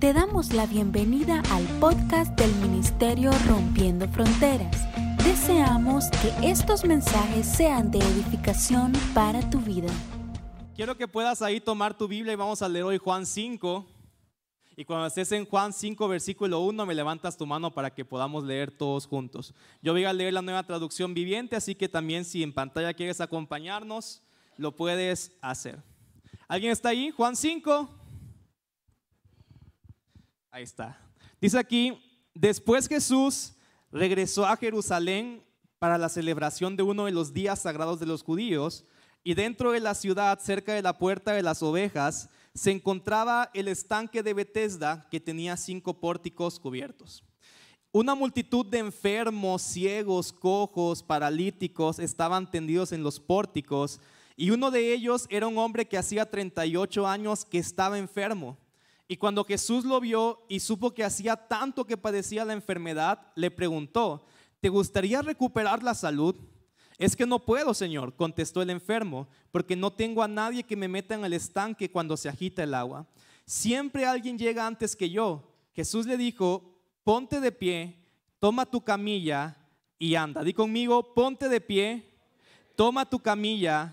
Te damos la bienvenida al podcast del Ministerio Rompiendo Fronteras. Deseamos que estos mensajes sean de edificación para tu vida. Quiero que puedas ahí tomar tu Biblia y vamos a leer hoy Juan 5. Y cuando estés en Juan 5, versículo 1, me levantas tu mano para que podamos leer todos juntos. Yo voy a leer la nueva traducción viviente, así que también si en pantalla quieres acompañarnos, lo puedes hacer. ¿Alguien está ahí? Juan 5. Ahí está. Dice aquí, después Jesús regresó a Jerusalén para la celebración de uno de los días sagrados de los judíos y dentro de la ciudad, cerca de la puerta de las ovejas, se encontraba el estanque de Bethesda que tenía cinco pórticos cubiertos. Una multitud de enfermos, ciegos, cojos, paralíticos estaban tendidos en los pórticos y uno de ellos era un hombre que hacía 38 años que estaba enfermo. Y cuando Jesús lo vio y supo que hacía tanto que padecía la enfermedad, le preguntó, ¿te gustaría recuperar la salud? Es que no puedo, Señor, contestó el enfermo, porque no tengo a nadie que me meta en el estanque cuando se agita el agua. Siempre alguien llega antes que yo. Jesús le dijo, ponte de pie, toma tu camilla y anda. Di conmigo, ponte de pie, toma tu camilla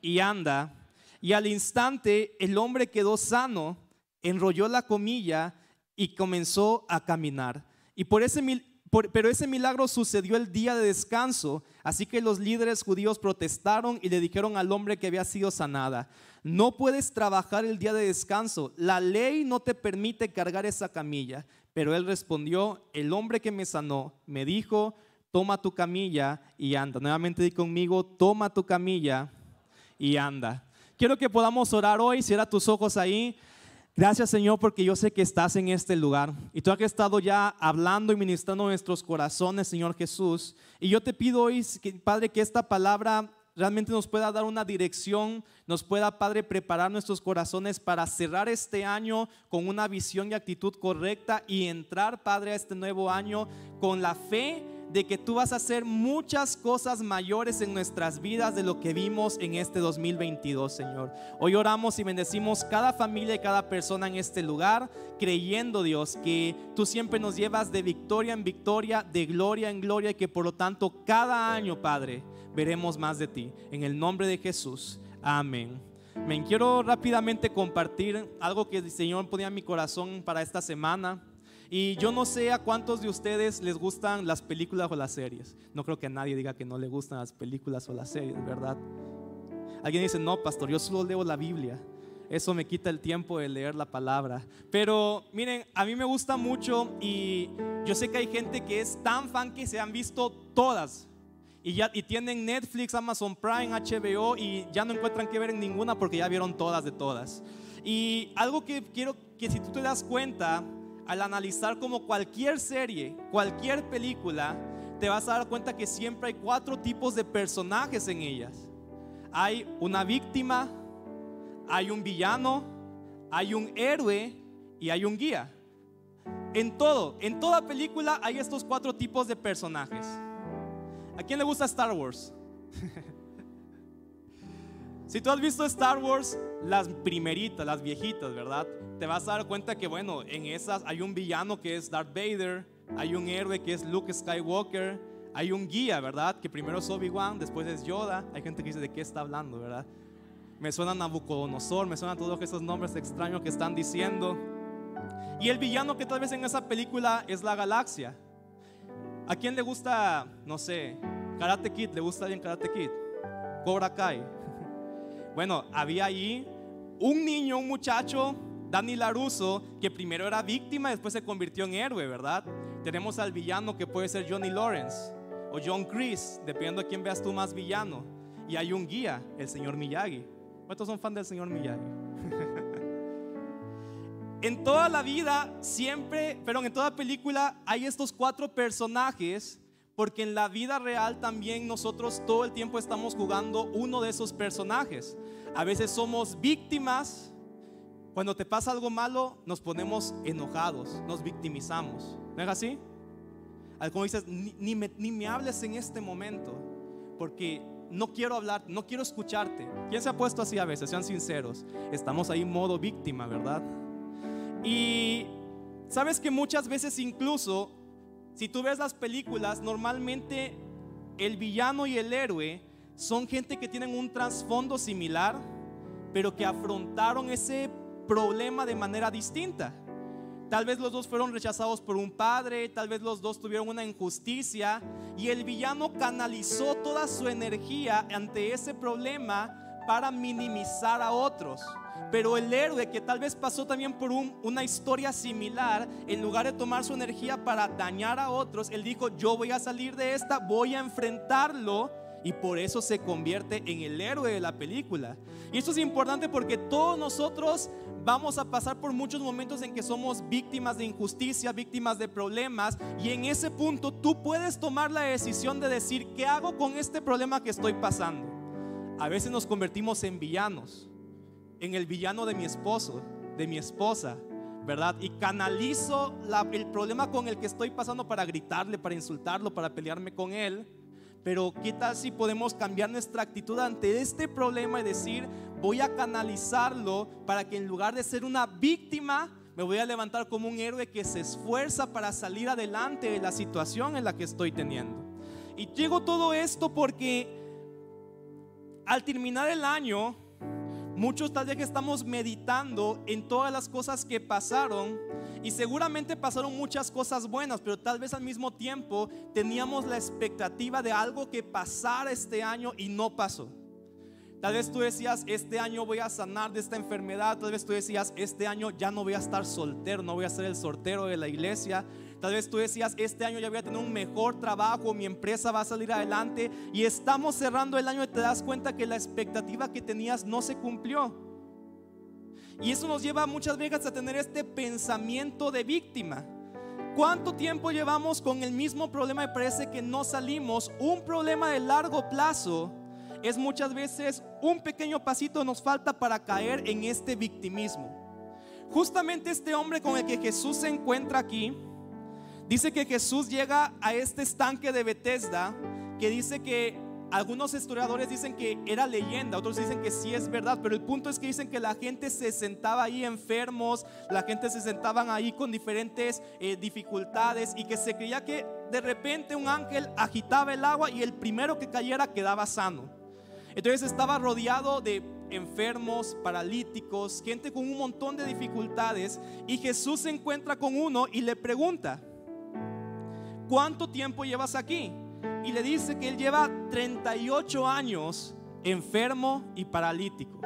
y anda. Y al instante el hombre quedó sano enrolló la comilla y comenzó a caminar. Y por ese, pero ese milagro sucedió el día de descanso, así que los líderes judíos protestaron y le dijeron al hombre que había sido sanada, no puedes trabajar el día de descanso, la ley no te permite cargar esa camilla. Pero él respondió, el hombre que me sanó me dijo, toma tu camilla y anda. Nuevamente di conmigo, toma tu camilla y anda. Quiero que podamos orar hoy, cierra tus ojos ahí. Gracias Señor porque yo sé que estás en este lugar y tú has estado ya hablando y ministrando nuestros corazones, Señor Jesús. Y yo te pido hoy, Padre, que esta palabra realmente nos pueda dar una dirección, nos pueda, Padre, preparar nuestros corazones para cerrar este año con una visión y actitud correcta y entrar, Padre, a este nuevo año con la fe de que tú vas a hacer muchas cosas mayores en nuestras vidas de lo que vimos en este 2022, Señor. Hoy oramos y bendecimos cada familia y cada persona en este lugar, creyendo, Dios, que tú siempre nos llevas de victoria en victoria, de gloria en gloria, y que por lo tanto cada año, Padre, veremos más de ti. En el nombre de Jesús. Amén. Me quiero rápidamente compartir algo que el Señor ponía en mi corazón para esta semana. Y yo no sé a cuántos de ustedes les gustan las películas o las series. No creo que nadie diga que no le gustan las películas o las series, ¿verdad? Alguien dice, no, pastor, yo solo leo la Biblia. Eso me quita el tiempo de leer la palabra. Pero miren, a mí me gusta mucho y yo sé que hay gente que es tan fan que se han visto todas. Y, ya, y tienen Netflix, Amazon Prime, HBO y ya no encuentran que ver en ninguna porque ya vieron todas de todas. Y algo que quiero que si tú te das cuenta, al analizar como cualquier serie, cualquier película, te vas a dar cuenta que siempre hay cuatro tipos de personajes en ellas. Hay una víctima, hay un villano, hay un héroe y hay un guía. En todo, en toda película hay estos cuatro tipos de personajes. ¿A quién le gusta Star Wars? si tú has visto Star Wars, las primeritas, las viejitas, ¿verdad? te vas a dar cuenta que, bueno, en esas hay un villano que es Darth Vader, hay un héroe que es Luke Skywalker, hay un guía, ¿verdad? Que primero es Obi-Wan, después es Yoda. Hay gente que dice, ¿de qué está hablando, verdad? Me suena Nabucodonosor, me suenan todos esos nombres extraños que están diciendo. Y el villano que tal vez en esa película es la galaxia. ¿A quién le gusta, no sé, Karate Kid? ¿Le gusta alguien Karate Kid? Cobra Kai. Bueno, había ahí un niño, un muchacho Danny Laruso, que primero era víctima después se convirtió en héroe, ¿verdad? Tenemos al villano que puede ser Johnny Lawrence o John Chris, dependiendo de quién veas tú más villano. Y hay un guía, el señor Miyagi. ¿Cuántos son fan del señor Miyagi? en toda la vida, siempre, pero en toda película, hay estos cuatro personajes, porque en la vida real también nosotros todo el tiempo estamos jugando uno de esos personajes. A veces somos víctimas cuando te pasa algo malo, nos ponemos enojados, nos victimizamos. ¿No es así? Como dices, ni, me, ni me hables en este momento, porque no quiero hablar, no quiero escucharte. ¿Quién se ha puesto así a veces? Sean sinceros. Estamos ahí en modo víctima, ¿verdad? Y Sabes que muchas veces incluso, si tú ves las películas, normalmente el villano y el héroe son gente que tienen un trasfondo similar, pero que afrontaron ese problema de manera distinta. Tal vez los dos fueron rechazados por un padre, tal vez los dos tuvieron una injusticia y el villano canalizó toda su energía ante ese problema para minimizar a otros. Pero el héroe que tal vez pasó también por una historia similar, en lugar de tomar su energía para dañar a otros, él dijo, yo voy a salir de esta, voy a enfrentarlo y por eso se convierte en el héroe de la película. Y esto es importante porque todos nosotros vamos a pasar por muchos momentos en que somos víctimas de injusticia, víctimas de problemas, y en ese punto tú puedes tomar la decisión de decir, ¿qué hago con este problema que estoy pasando? A veces nos convertimos en villanos, en el villano de mi esposo, de mi esposa, ¿verdad? Y canalizo el problema con el que estoy pasando para gritarle, para insultarlo, para pelearme con él pero ¿qué tal si podemos cambiar nuestra actitud ante este problema y decir, voy a canalizarlo para que en lugar de ser una víctima, me voy a levantar como un héroe que se esfuerza para salir adelante de la situación en la que estoy teniendo? Y llego todo esto porque al terminar el año, muchos tal vez que estamos meditando en todas las cosas que pasaron, y seguramente pasaron muchas cosas buenas, pero tal vez al mismo tiempo teníamos la expectativa de algo que pasara este año y no pasó. Tal vez tú decías, este año voy a sanar de esta enfermedad. Tal vez tú decías, este año ya no voy a estar soltero, no voy a ser el sortero de la iglesia. Tal vez tú decías, este año ya voy a tener un mejor trabajo, mi empresa va a salir adelante. Y estamos cerrando el año y te das cuenta que la expectativa que tenías no se cumplió. Y eso nos lleva muchas veces a tener este pensamiento de víctima. ¿Cuánto tiempo llevamos con el mismo problema y parece que no salimos? Un problema de largo plazo es muchas veces un pequeño pasito nos falta para caer en este victimismo. Justamente este hombre con el que Jesús se encuentra aquí, dice que Jesús llega a este estanque de Bethesda, que dice que algunos historiadores dicen que era leyenda, otros dicen que sí es verdad, pero el punto es que dicen que la gente se sentaba ahí enfermos, la gente se sentaban ahí con diferentes eh, dificultades y que se creía que de repente un ángel agitaba el agua y el primero que cayera quedaba sano. Entonces estaba rodeado de enfermos, paralíticos, gente con un montón de dificultades y Jesús se encuentra con uno y le pregunta, ¿cuánto tiempo llevas aquí? y le dice que él lleva 38 años enfermo y paralítico.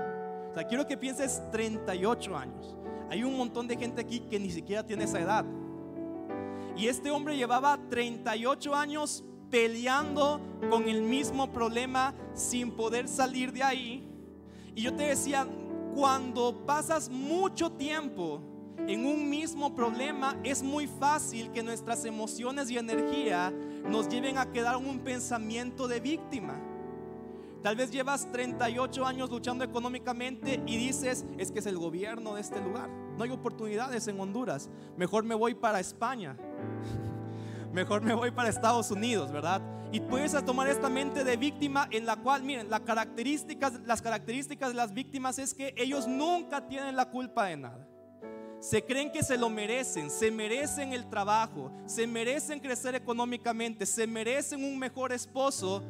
O sea, quiero que pienses 38 años. Hay un montón de gente aquí que ni siquiera tiene esa edad. Y este hombre llevaba 38 años peleando con el mismo problema sin poder salir de ahí. Y yo te decía, cuando pasas mucho tiempo en un mismo problema, es muy fácil que nuestras emociones y energía nos lleven a quedar en un pensamiento de víctima. Tal vez llevas 38 años luchando económicamente y dices, es que es el gobierno de este lugar. No hay oportunidades en Honduras. Mejor me voy para España. Mejor me voy para Estados Unidos, ¿verdad? Y puedes tomar esta mente de víctima en la cual, miren, las características, las características de las víctimas es que ellos nunca tienen la culpa de nada. Se creen que se lo merecen, se merecen el trabajo, se merecen crecer económicamente, se merecen un mejor esposo,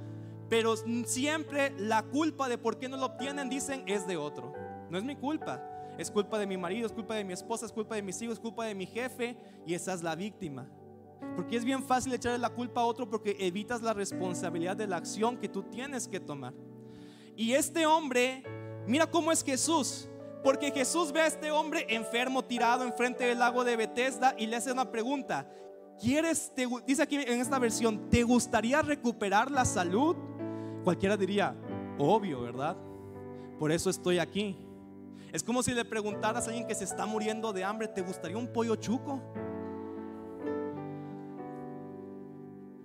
pero siempre la culpa de por qué no lo obtienen, dicen, es de otro. No es mi culpa, es culpa de mi marido, es culpa de mi esposa, es culpa de mis hijos, es culpa de mi jefe y esa es la víctima. Porque es bien fácil echarle la culpa a otro porque evitas la responsabilidad de la acción que tú tienes que tomar. Y este hombre, mira cómo es Jesús. Porque Jesús ve a este hombre enfermo tirado enfrente del lago de Bethesda y le hace una pregunta. ¿Quieres, te, dice aquí en esta versión, ¿te gustaría recuperar la salud? Cualquiera diría, obvio, ¿verdad? Por eso estoy aquí. Es como si le preguntaras a alguien que se está muriendo de hambre, ¿te gustaría un pollo chuco?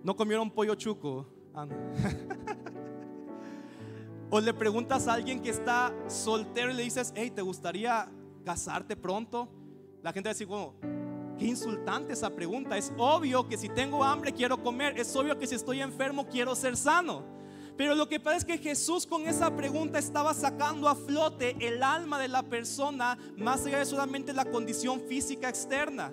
¿No comieron pollo chuco? Ah, O le preguntas a alguien que está soltero y le dices, hey, ¿te gustaría casarte pronto? La gente va a decir, qué insultante esa pregunta. Es obvio que si tengo hambre quiero comer. Es obvio que si estoy enfermo quiero ser sano. Pero lo que pasa es que Jesús con esa pregunta estaba sacando a flote el alma de la persona más allá de solamente la condición física externa.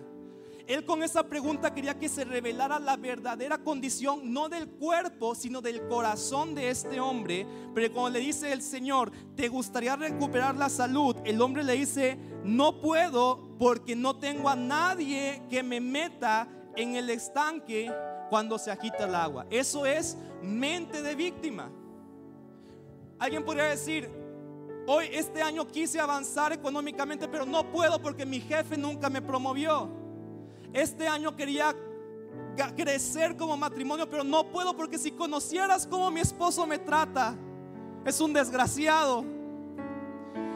Él con esa pregunta quería que se revelara la verdadera condición, no del cuerpo, sino del corazón de este hombre. Pero cuando le dice el Señor, ¿te gustaría recuperar la salud? El hombre le dice, no puedo porque no tengo a nadie que me meta en el estanque cuando se agita el agua. Eso es mente de víctima. Alguien podría decir, hoy este año quise avanzar económicamente, pero no puedo porque mi jefe nunca me promovió. Este año quería crecer como matrimonio, pero no puedo porque si conocieras cómo mi esposo me trata, es un desgraciado.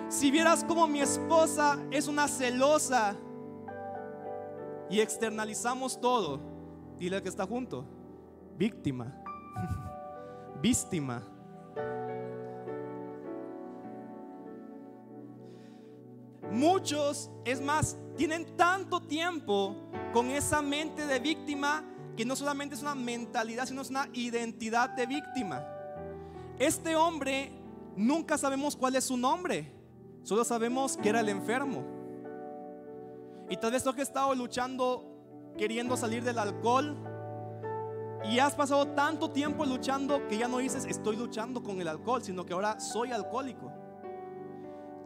Si vieras cómo mi esposa es una celosa y externalizamos todo, dile que está junto, víctima, víctima. Muchos, es más, tienen tanto tiempo con esa mente de víctima que no solamente es una mentalidad, sino es una identidad de víctima. Este hombre nunca sabemos cuál es su nombre, solo sabemos que era el enfermo. Y tal vez tú que has estado luchando, queriendo salir del alcohol, y has pasado tanto tiempo luchando que ya no dices estoy luchando con el alcohol, sino que ahora soy alcohólico.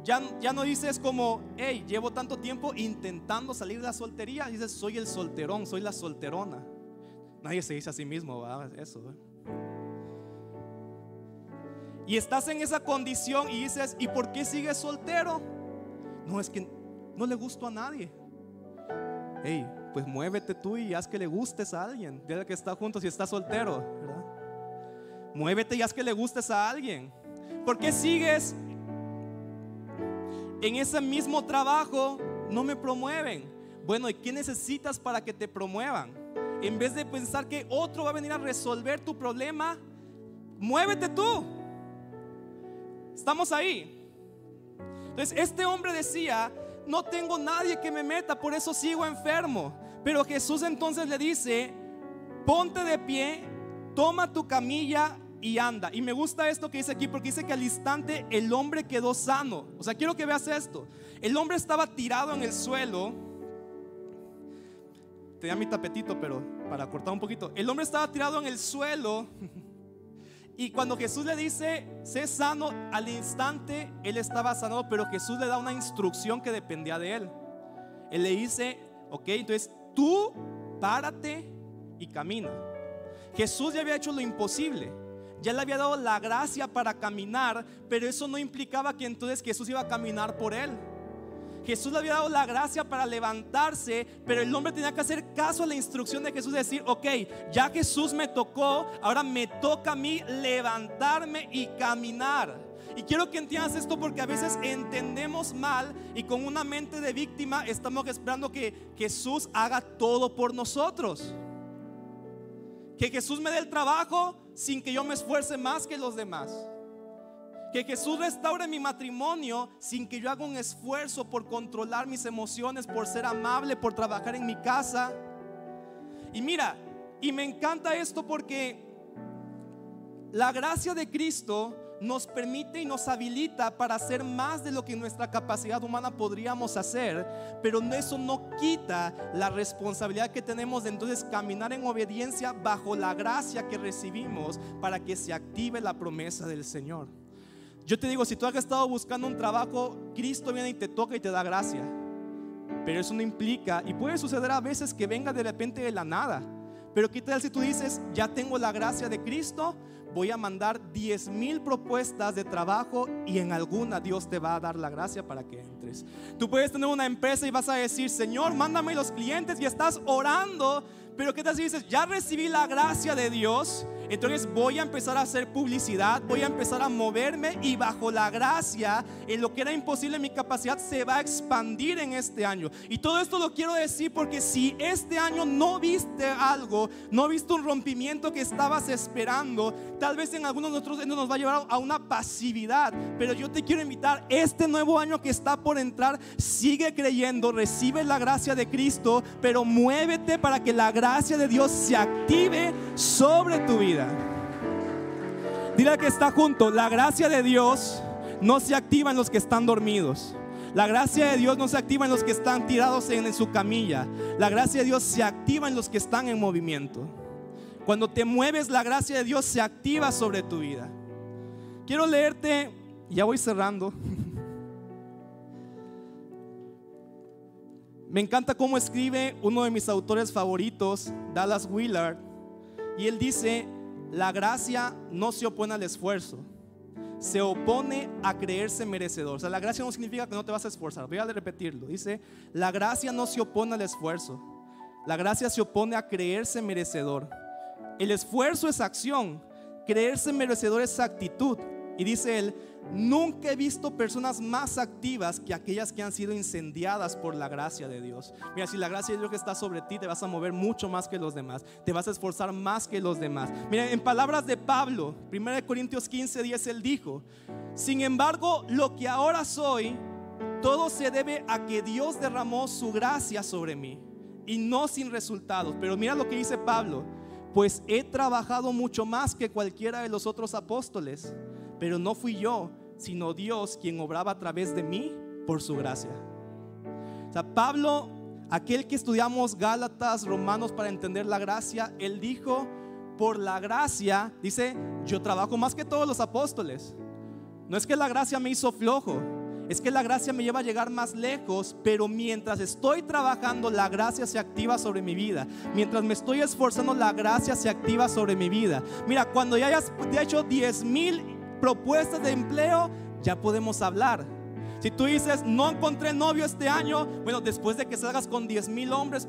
Ya, no dices como, hey, llevo tanto tiempo intentando salir de la soltería. Dices, soy el solterón, soy la solterona. Nadie se dice a sí mismo, eso. Y estás en esa condición y dices, ¿y por qué sigues soltero? No, es que no le gusto a nadie. Hey, pues muévete tú y haz que le gustes a alguien. Dile que está junto si está soltero, Muévete y haz que le gustes a alguien. ¿Por qué sigues en ese mismo trabajo no me promueven. Bueno, ¿y qué necesitas para que te promuevan? En vez de pensar que otro va a venir a resolver tu problema, muévete tú. Estamos ahí. Entonces, este hombre decía, no tengo nadie que me meta, por eso sigo enfermo. Pero Jesús entonces le dice, ponte de pie, toma tu camilla y anda. Y me gusta esto que dice aquí porque dice que al instante el hombre quedó sano. O sea, quiero que veas esto. El hombre estaba tirado en el suelo. Tenía mi tapetito, pero para cortar un poquito. El hombre estaba tirado en el suelo. Y cuando Jesús le dice, sé sano, al instante él estaba sanado, pero Jesús le da una instrucción que dependía de él. Él le dice, ok, entonces tú párate y camina. Jesús ya había hecho lo imposible ya le había dado la gracia para caminar, pero eso no implicaba que entonces Jesús iba a caminar por él. Jesús le había dado la gracia para levantarse, pero el hombre tenía que hacer caso a la instrucción de Jesús, decir, ok, ya Jesús me tocó, ahora me toca a mí levantarme y caminar. Y quiero que entiendas esto porque a veces entendemos mal y con una mente de víctima estamos esperando que Jesús haga todo por nosotros. Que Jesús me dé el trabajo sin que yo me esfuerce más que los demás. Que Jesús restaure mi matrimonio sin que yo haga un esfuerzo por controlar mis emociones, por ser amable, por trabajar en mi casa. Y mira, y me encanta esto porque la gracia de Cristo nos permite y nos habilita para hacer más de lo que nuestra capacidad humana podríamos hacer, pero eso no quita la responsabilidad que tenemos de entonces caminar en obediencia bajo la gracia que recibimos para que se active la promesa del Señor. Yo te digo, si tú has estado buscando un trabajo, Cristo viene y te toca y te da gracia. Pero eso no implica, y puede suceder a veces que venga de repente de la nada. Pero ¿qué tal si tú dices, ya tengo la gracia de Cristo? voy a mandar 10 mil propuestas de trabajo y en alguna Dios te va a dar la gracia para que entres. Tú puedes tener una empresa y vas a decir, Señor, mándame los clientes y estás orando, pero ¿qué tal si dices, ya recibí la gracia de Dios? Entonces voy a empezar a hacer publicidad, voy a empezar a moverme y bajo la gracia, en lo que era imposible mi capacidad se va a expandir en este año. Y todo esto lo quiero decir porque si este año no viste algo, no viste un rompimiento que estabas esperando, tal vez en algunos de nosotros nos va a llevar a una pasividad. Pero yo te quiero invitar, este nuevo año que está por entrar, sigue creyendo, recibe la gracia de Cristo, pero muévete para que la gracia de Dios se active sobre tu vida. Dile que está junto, la gracia de Dios no se activa en los que están dormidos. La gracia de Dios no se activa en los que están tirados en, en su camilla. La gracia de Dios se activa en los que están en movimiento. Cuando te mueves, la gracia de Dios se activa sobre tu vida. Quiero leerte, ya voy cerrando. Me encanta cómo escribe uno de mis autores favoritos, Dallas Willard, y él dice, la gracia no se opone al esfuerzo, se opone a creerse merecedor. O sea, la gracia no significa que no te vas a esforzar. Voy a repetirlo. Dice, la gracia no se opone al esfuerzo. La gracia se opone a creerse merecedor. El esfuerzo es acción. Creerse merecedor es actitud. Y dice él, Nunca he visto personas más activas que aquellas que han sido incendiadas por la gracia de Dios. Mira, si la gracia de Dios que está sobre ti, te vas a mover mucho más que los demás. Te vas a esforzar más que los demás. Mira, en palabras de Pablo, 1 Corintios 15, 10, él dijo, sin embargo, lo que ahora soy, todo se debe a que Dios derramó su gracia sobre mí y no sin resultados. Pero mira lo que dice Pablo, pues he trabajado mucho más que cualquiera de los otros apóstoles pero no fui yo, sino Dios quien obraba a través de mí por su gracia. O sea, Pablo, aquel que estudiamos Gálatas, Romanos para entender la gracia, él dijo, por la gracia, dice, yo trabajo más que todos los apóstoles. No es que la gracia me hizo flojo, es que la gracia me lleva a llegar más lejos, pero mientras estoy trabajando, la gracia se activa sobre mi vida. Mientras me estoy esforzando, la gracia se activa sobre mi vida. Mira, cuando ya hayas hecho 10 mil propuestas de empleo, ya podemos hablar. Si tú dices, no encontré novio este año, bueno, después de que salgas con 10 mil hombres,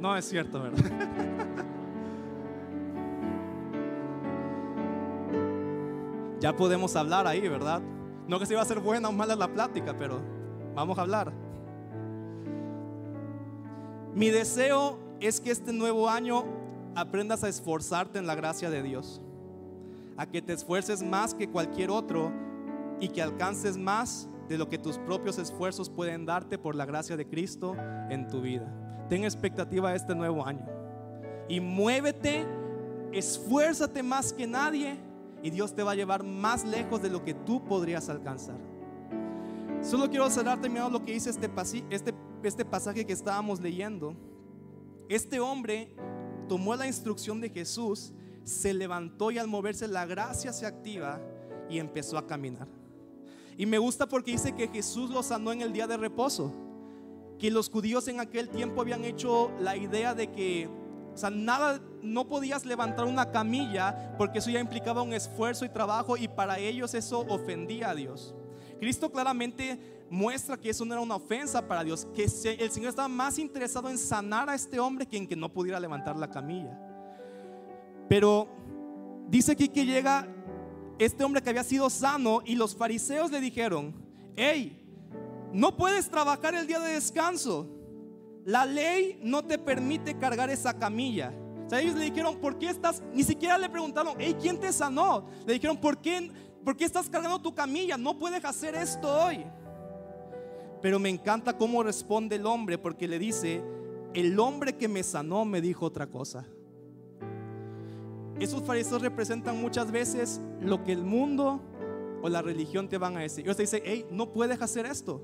no es cierto, ¿verdad? ya podemos hablar ahí, ¿verdad? No que se iba a ser buena o mala la plática, pero vamos a hablar. Mi deseo es que este nuevo año aprendas a esforzarte en la gracia de Dios a que te esfuerces más que cualquier otro y que alcances más de lo que tus propios esfuerzos pueden darte por la gracia de Cristo en tu vida. Ten expectativa este nuevo año y muévete, esfuérzate más que nadie y Dios te va a llevar más lejos de lo que tú podrías alcanzar. Solo quiero cerrar terminando lo que dice este, este, este pasaje que estábamos leyendo. Este hombre tomó la instrucción de Jesús se levantó y al moverse la gracia se activa y empezó a caminar. Y me gusta porque dice que Jesús lo sanó en el día de reposo. Que los judíos en aquel tiempo habían hecho la idea de que, o sea, nada, no podías levantar una camilla porque eso ya implicaba un esfuerzo y trabajo y para ellos eso ofendía a Dios. Cristo claramente muestra que eso no era una ofensa para Dios, que el Señor estaba más interesado en sanar a este hombre que en que no pudiera levantar la camilla. Pero dice aquí que llega este hombre que había sido sano y los fariseos le dijeron, hey, no puedes trabajar el día de descanso. La ley no te permite cargar esa camilla. O sea, ellos le dijeron, ¿por qué estás? Ni siquiera le preguntaron, hey, ¿quién te sanó? Le dijeron, ¿por qué, ¿por qué estás cargando tu camilla? No puedes hacer esto hoy. Pero me encanta cómo responde el hombre, porque le dice, el hombre que me sanó me dijo otra cosa. Esos fariseos representan muchas veces lo que el mundo o la religión te van a decir. Ellos te dicen, hey, no puedes hacer esto.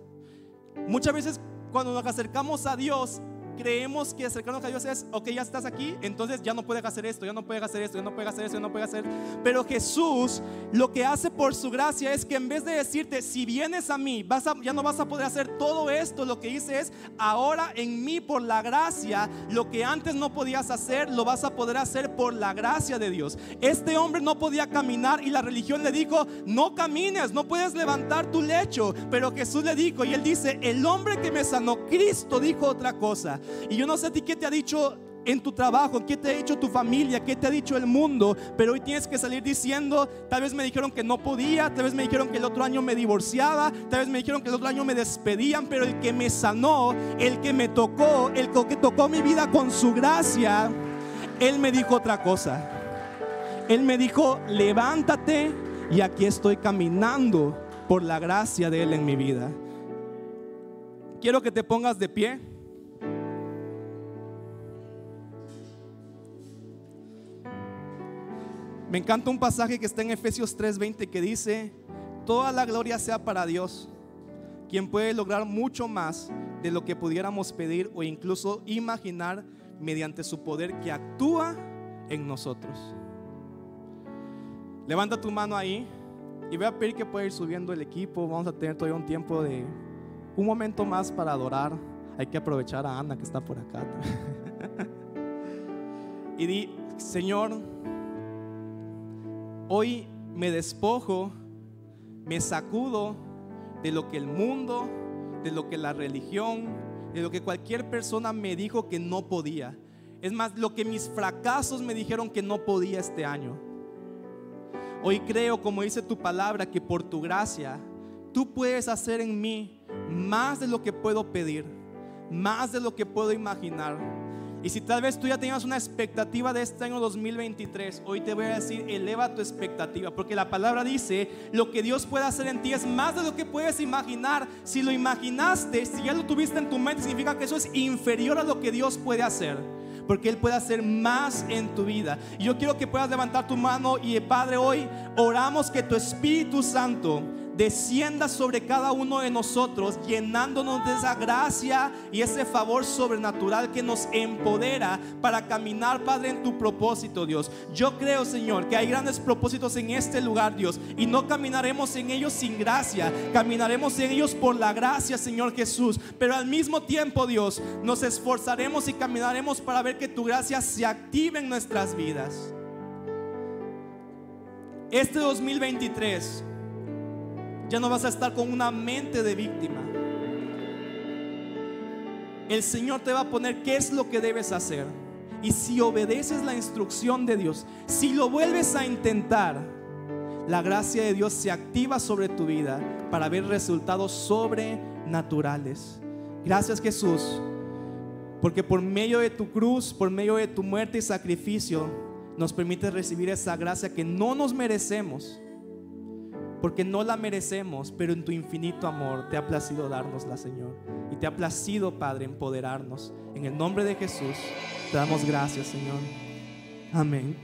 Muchas veces cuando nos acercamos a Dios, creemos que acercarnos a Dios es, ok, ya estás aquí, entonces ya no puedes hacer esto, ya no puedes hacer esto, ya no puedes hacer esto, ya no puedes hacer. Pero Jesús lo que hace por su gracia es que en vez de decirte, si vienes a mí, vas ya no vas a poder hacer todo esto, lo que dice es, ahora en mí por la gracia, lo que antes no podías hacer, lo vas a poder hacer por la gracia de Dios. Este hombre no podía caminar y la religión le dijo, no camines, no puedes levantar tu lecho. Pero Jesús le dijo, y él dice, el hombre que me sanó, Cristo dijo otra cosa. Y yo no sé a ti qué te ha dicho en tu trabajo, qué te ha dicho tu familia, qué te ha dicho el mundo, pero hoy tienes que salir diciendo, tal vez me dijeron que no podía, tal vez me dijeron que el otro año me divorciaba, tal vez me dijeron que el otro año me despedían, pero el que me sanó, el que me tocó, el que tocó mi vida con su gracia, él me dijo otra cosa. Él me dijo, levántate y aquí estoy caminando por la gracia de Él en mi vida. Quiero que te pongas de pie. Me encanta un pasaje que está en Efesios 3:20 que dice, toda la gloria sea para Dios, quien puede lograr mucho más de lo que pudiéramos pedir o incluso imaginar mediante su poder que actúa en nosotros. Levanta tu mano ahí y voy a pedir que pueda ir subiendo el equipo. Vamos a tener todavía un tiempo de un momento más para adorar. Hay que aprovechar a Ana que está por acá. y di, Señor, hoy me despojo, me sacudo de lo que el mundo, de lo que la religión, de lo que cualquier persona me dijo que no podía. Es más, lo que mis fracasos me dijeron que no podía este año. Hoy creo, como dice tu palabra, que por tu gracia tú puedes hacer en mí más de lo que puedo pedir, más de lo que puedo imaginar y si tal vez tú ya tenías una expectativa de este año 2023, hoy te voy a decir, eleva tu expectativa, porque la palabra dice, lo que Dios puede hacer en ti es más de lo que puedes imaginar. Si lo imaginaste, si ya lo tuviste en tu mente, significa que eso es inferior a lo que Dios puede hacer. Porque Él puede hacer más en tu vida. Y yo quiero que puedas levantar tu mano y Padre, hoy oramos que tu Espíritu Santo descienda sobre cada uno de nosotros, llenándonos de esa gracia y ese favor sobrenatural que nos empodera para caminar, Padre, en tu propósito, Dios. Yo creo, Señor, que hay grandes propósitos en este lugar, Dios, y no caminaremos en ellos sin gracia, caminaremos en ellos por la gracia, Señor Jesús, pero al mismo tiempo, Dios, nos esforzaremos y caminaremos para ver que tu gracia se active en nuestras vidas. Este 2023 ya no vas a estar con una mente de víctima. El Señor te va a poner qué es lo que debes hacer. Y si obedeces la instrucción de Dios, si lo vuelves a intentar, la gracia de Dios se activa sobre tu vida para ver resultados sobrenaturales. Gracias Jesús, porque por medio de tu cruz, por medio de tu muerte y sacrificio, nos permite recibir esa gracia que no nos merecemos porque no la merecemos, pero en tu infinito amor te ha placido dárnosla, Señor. Y te ha placido, Padre, empoderarnos. En el nombre de Jesús, te damos gracias, Señor. Amén.